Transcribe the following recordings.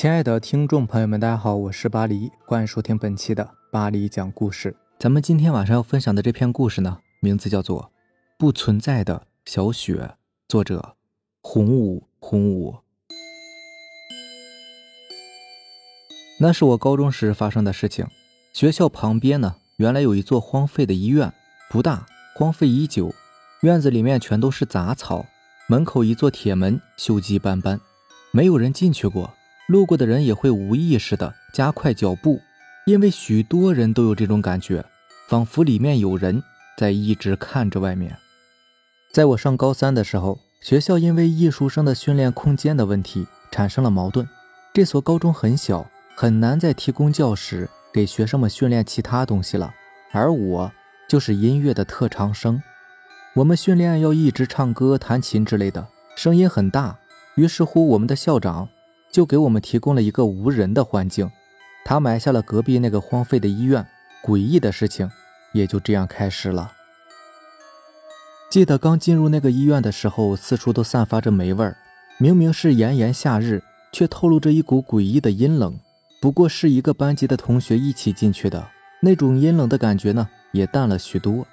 亲爱的听众朋友们，大家好，我是巴黎，欢迎收听本期的巴黎讲故事。咱们今天晚上要分享的这篇故事呢，名字叫做《不存在的小雪》，作者洪武洪武。那是我高中时发生的事情。学校旁边呢，原来有一座荒废的医院，不大，荒废已久，院子里面全都是杂草，门口一座铁门锈迹斑斑，没有人进去过。路过的人也会无意识地加快脚步，因为许多人都有这种感觉，仿佛里面有人在一直看着外面。在我上高三的时候，学校因为艺术生的训练空间的问题产生了矛盾。这所高中很小，很难再提供教室给学生们训练其他东西了。而我就是音乐的特长生，我们训练要一直唱歌、弹琴之类的，声音很大。于是乎，我们的校长。就给我们提供了一个无人的环境，他埋下了隔壁那个荒废的医院，诡异的事情也就这样开始了。记得刚进入那个医院的时候，四处都散发着霉味儿，明明是炎炎夏日，却透露着一股诡异的阴冷。不过是一个班级的同学一起进去的，那种阴冷的感觉呢，也淡了许多。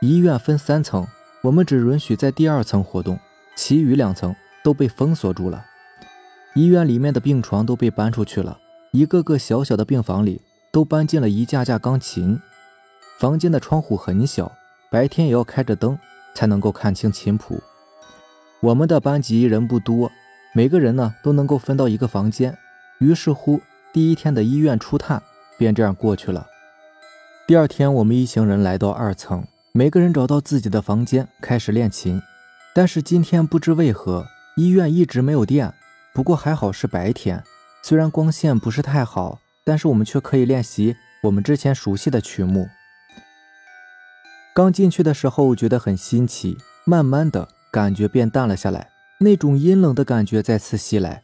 医院分三层，我们只允许在第二层活动，其余两层都被封锁住了。医院里面的病床都被搬出去了，一个个小小的病房里都搬进了一架架钢琴。房间的窗户很小，白天也要开着灯才能够看清琴谱。我们的班级人不多，每个人呢都能够分到一个房间。于是乎，第一天的医院初探便这样过去了。第二天，我们一行人来到二层，每个人找到自己的房间开始练琴。但是今天不知为何，医院一直没有电。不过还好是白天，虽然光线不是太好，但是我们却可以练习我们之前熟悉的曲目。刚进去的时候觉得很新奇，慢慢的感觉变淡了下来，那种阴冷的感觉再次袭来，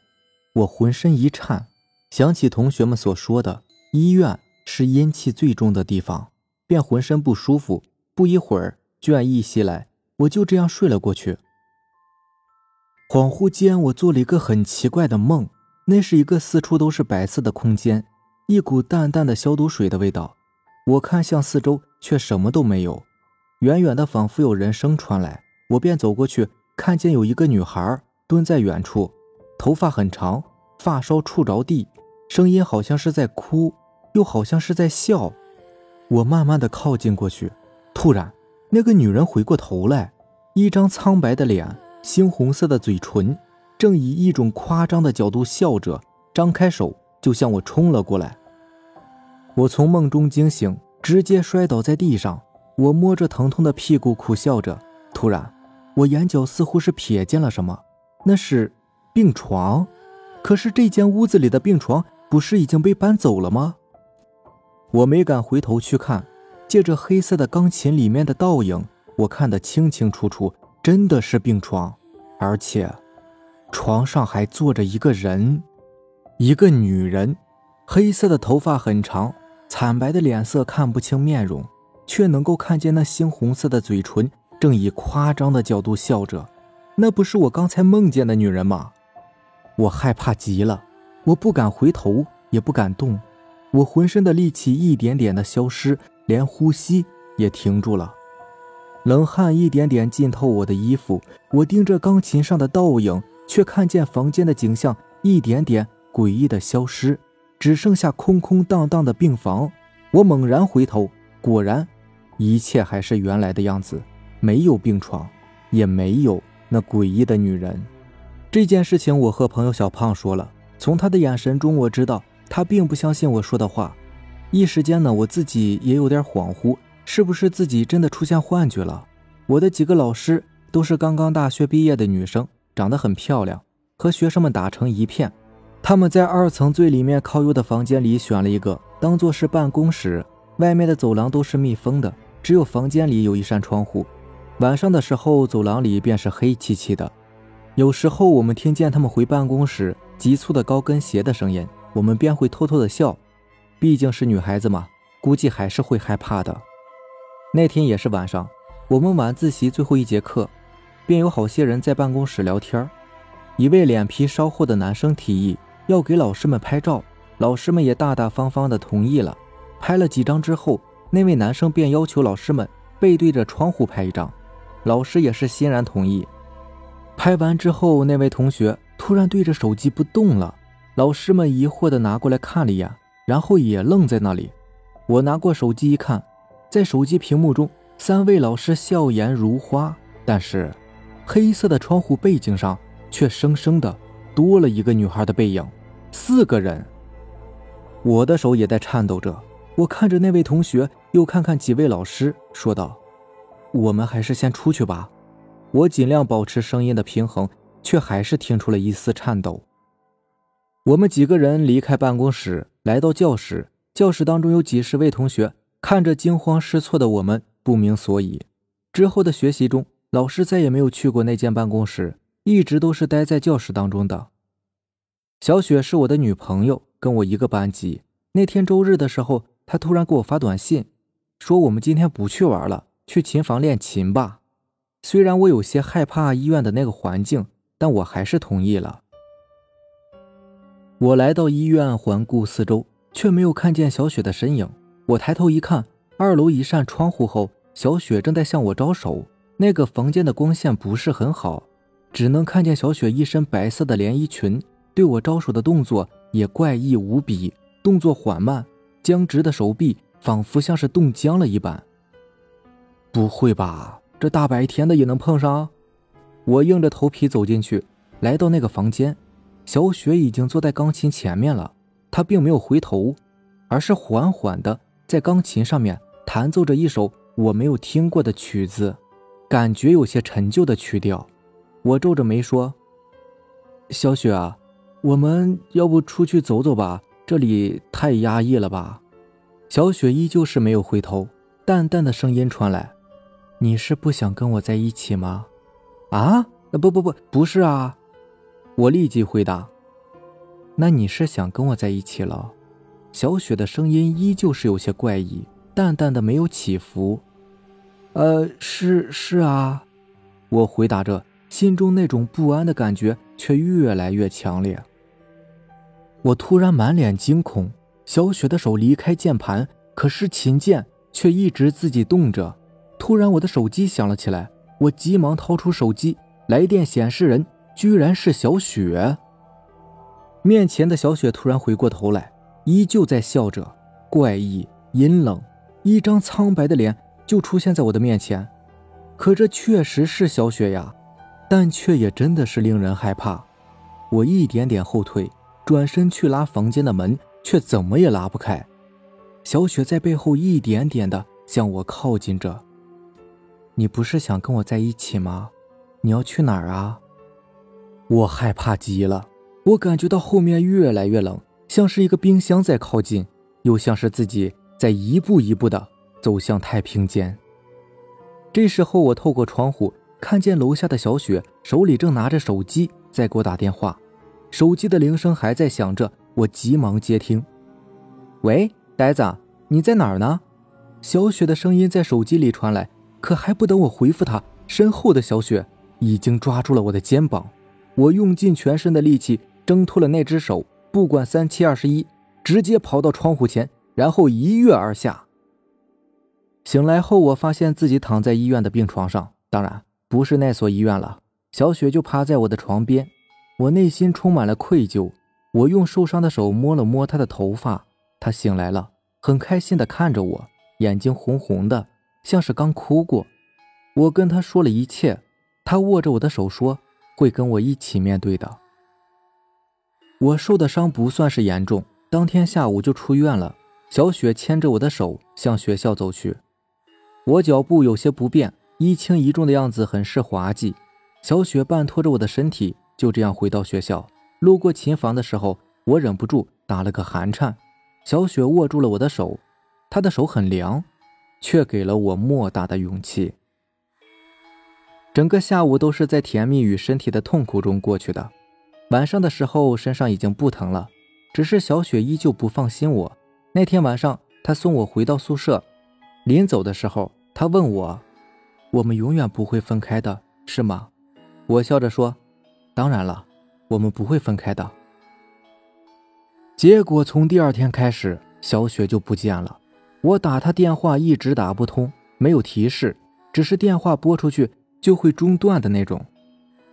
我浑身一颤，想起同学们所说的医院是阴气最重的地方，便浑身不舒服。不一会儿，倦意袭来，我就这样睡了过去。恍惚间，我做了一个很奇怪的梦。那是一个四处都是白色的空间，一股淡淡的消毒水的味道。我看向四周，却什么都没有。远远的，仿佛有人声传来，我便走过去，看见有一个女孩蹲在远处，头发很长，发梢触着地，声音好像是在哭，又好像是在笑。我慢慢的靠近过去，突然，那个女人回过头来，一张苍白的脸。猩红色的嘴唇，正以一种夸张的角度笑着，张开手就向我冲了过来。我从梦中惊醒，直接摔倒在地上。我摸着疼痛的屁股，苦笑着。突然，我眼角似乎是瞥见了什么，那是病床。可是这间屋子里的病床不是已经被搬走了吗？我没敢回头去看，借着黑色的钢琴里面的倒影，我看得清清楚楚。真的是病床，而且床上还坐着一个人，一个女人，黑色的头发很长，惨白的脸色看不清面容，却能够看见那猩红色的嘴唇正以夸张的角度笑着。那不是我刚才梦见的女人吗？我害怕极了，我不敢回头，也不敢动，我浑身的力气一点点的消失，连呼吸也停住了。冷汗一点点浸透我的衣服，我盯着钢琴上的倒影，却看见房间的景象一点点诡异的消失，只剩下空空荡荡的病房。我猛然回头，果然，一切还是原来的样子，没有病床，也没有那诡异的女人。这件事情我和朋友小胖说了，从他的眼神中我知道他并不相信我说的话。一时间呢，我自己也有点恍惚。是不是自己真的出现幻觉了？我的几个老师都是刚刚大学毕业的女生，长得很漂亮，和学生们打成一片。他们在二层最里面靠右的房间里选了一个，当做是办公室。外面的走廊都是密封的，只有房间里有一扇窗户。晚上的时候，走廊里便是黑漆漆的。有时候我们听见他们回办公室急促的高跟鞋的声音，我们便会偷偷的笑。毕竟是女孩子嘛，估计还是会害怕的。那天也是晚上，我们晚自习最后一节课，便有好些人在办公室聊天。一位脸皮稍厚的男生提议，要给老师们拍照，老师们也大大方方的同意了。拍了几张之后，那位男生便要求老师们背对着窗户拍一张，老师也是欣然同意。拍完之后，那位同学突然对着手机不动了，老师们疑惑的拿过来看了一眼，然后也愣在那里。我拿过手机一看，在手机屏幕中，三位老师笑颜如花，但是黑色的窗户背景上却生生的多了一个女孩的背影，四个人。我的手也在颤抖着。我看着那位同学，又看看几位老师，说道：“我们还是先出去吧。”我尽量保持声音的平衡，却还是听出了一丝颤抖。我们几个人离开办公室，来到教室。教室当中有几十位同学，看着惊慌失措的我们，不明所以。之后的学习中，老师再也没有去过那间办公室，一直都是待在教室当中的。小雪是我的女朋友，跟我一个班级。那天周日的时候。她突然给我发短信，说我们今天不去玩了，去琴房练琴吧。虽然我有些害怕医院的那个环境，但我还是同意了。我来到医院，环顾四周，却没有看见小雪的身影。我抬头一看，二楼一扇窗户后，小雪正在向我招手。那个房间的光线不是很好，只能看见小雪一身白色的连衣裙，对我招手的动作也怪异无比，动作缓慢。僵直的手臂仿佛像是冻僵了一般。不会吧，这大白天的也能碰上？我硬着头皮走进去，来到那个房间，小雪已经坐在钢琴前面了。她并没有回头，而是缓缓的在钢琴上面弹奏着一首我没有听过的曲子，感觉有些陈旧的曲调。我皱着眉说：“小雪啊，我们要不出去走走吧？”这里太压抑了吧？小雪依旧是没有回头，淡淡的声音传来：“你是不想跟我在一起吗？”啊？不不不，不是啊！我立即回答：“那你是想跟我在一起了？”小雪的声音依旧是有些怪异，淡淡的没有起伏。呃，是是啊，我回答着，心中那种不安的感觉却越来越强烈。我突然满脸惊恐，小雪的手离开键盘，可是琴键却一直自己动着。突然，我的手机响了起来，我急忙掏出手机，来电显示人居然是小雪。面前的小雪突然回过头来，依旧在笑着，怪异阴冷，一张苍白的脸就出现在我的面前。可这确实是小雪呀，但却也真的是令人害怕。我一点点后退。转身去拉房间的门，却怎么也拉不开。小雪在背后一点点的向我靠近着。你不是想跟我在一起吗？你要去哪儿啊？我害怕极了，我感觉到后面越来越冷，像是一个冰箱在靠近，又像是自己在一步一步的走向太平间。这时候，我透过窗户看见楼下的小雪手里正拿着手机在给我打电话。手机的铃声还在响着，我急忙接听。喂，呆子，你在哪儿呢？小雪的声音在手机里传来。可还不等我回复她，身后的小雪已经抓住了我的肩膀。我用尽全身的力气挣脱了那只手，不管三七二十一，直接跑到窗户前，然后一跃而下。醒来后，我发现自己躺在医院的病床上，当然不是那所医院了。小雪就趴在我的床边。我内心充满了愧疚，我用受伤的手摸了摸她的头发，她醒来了，很开心地看着我，眼睛红红的，像是刚哭过。我跟她说了一切，她握着我的手说会跟我一起面对的。我受的伤不算是严重，当天下午就出院了。小雪牵着我的手向学校走去，我脚步有些不便，一轻一重的样子很是滑稽。小雪半拖着我的身体。就这样回到学校，路过琴房的时候，我忍不住打了个寒颤。小雪握住了我的手，她的手很凉，却给了我莫大的勇气。整个下午都是在甜蜜与身体的痛苦中过去的。晚上的时候，身上已经不疼了，只是小雪依旧不放心我。那天晚上，她送我回到宿舍，临走的时候，她问我：“我们永远不会分开的，是吗？”我笑着说。当然了，我们不会分开的。结果从第二天开始，小雪就不见了。我打她电话一直打不通，没有提示，只是电话拨出去就会中断的那种。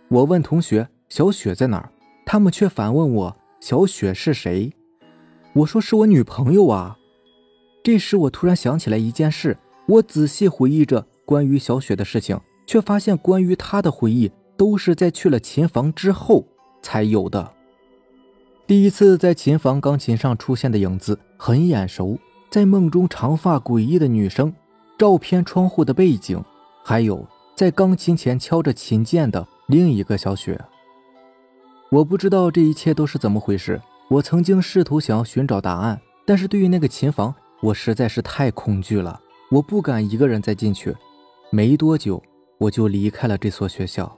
我问同学小雪在哪儿，他们却反问我小雪是谁。我说是我女朋友啊。这时我突然想起来一件事，我仔细回忆着关于小雪的事情，却发现关于她的回忆都是在去了琴房之后才有的。第一次在琴房钢琴上出现的影子很眼熟，在梦中长发诡异的女生，照片窗户的背景，还有在钢琴前敲着琴键的另一个小雪。我不知道这一切都是怎么回事。我曾经试图想要寻找答案，但是对于那个琴房，我实在是太恐惧了，我不敢一个人再进去。没多久，我就离开了这所学校。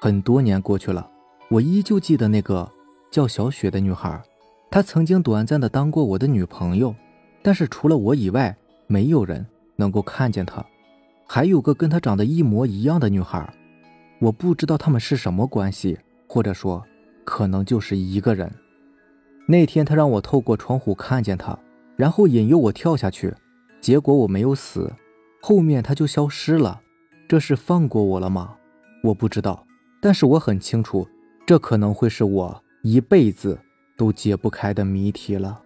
很多年过去了。我依旧记得那个叫小雪的女孩，她曾经短暂的当过我的女朋友，但是除了我以外，没有人能够看见她。还有个跟她长得一模一样的女孩，我不知道他们是什么关系，或者说，可能就是一个人。那天他让我透过窗户看见他，然后引诱我跳下去，结果我没有死，后面他就消失了。这是放过我了吗？我不知道，但是我很清楚。这可能会是我一辈子都解不开的谜题了。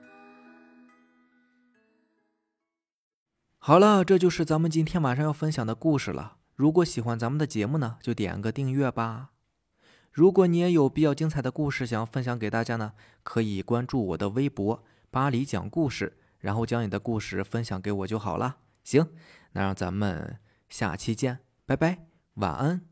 好了，这就是咱们今天晚上要分享的故事了。如果喜欢咱们的节目呢，就点个订阅吧。如果你也有比较精彩的故事想要分享给大家呢，可以关注我的微博“巴黎讲故事”，然后将你的故事分享给我就好了。行，那让咱们下期见，拜拜，晚安。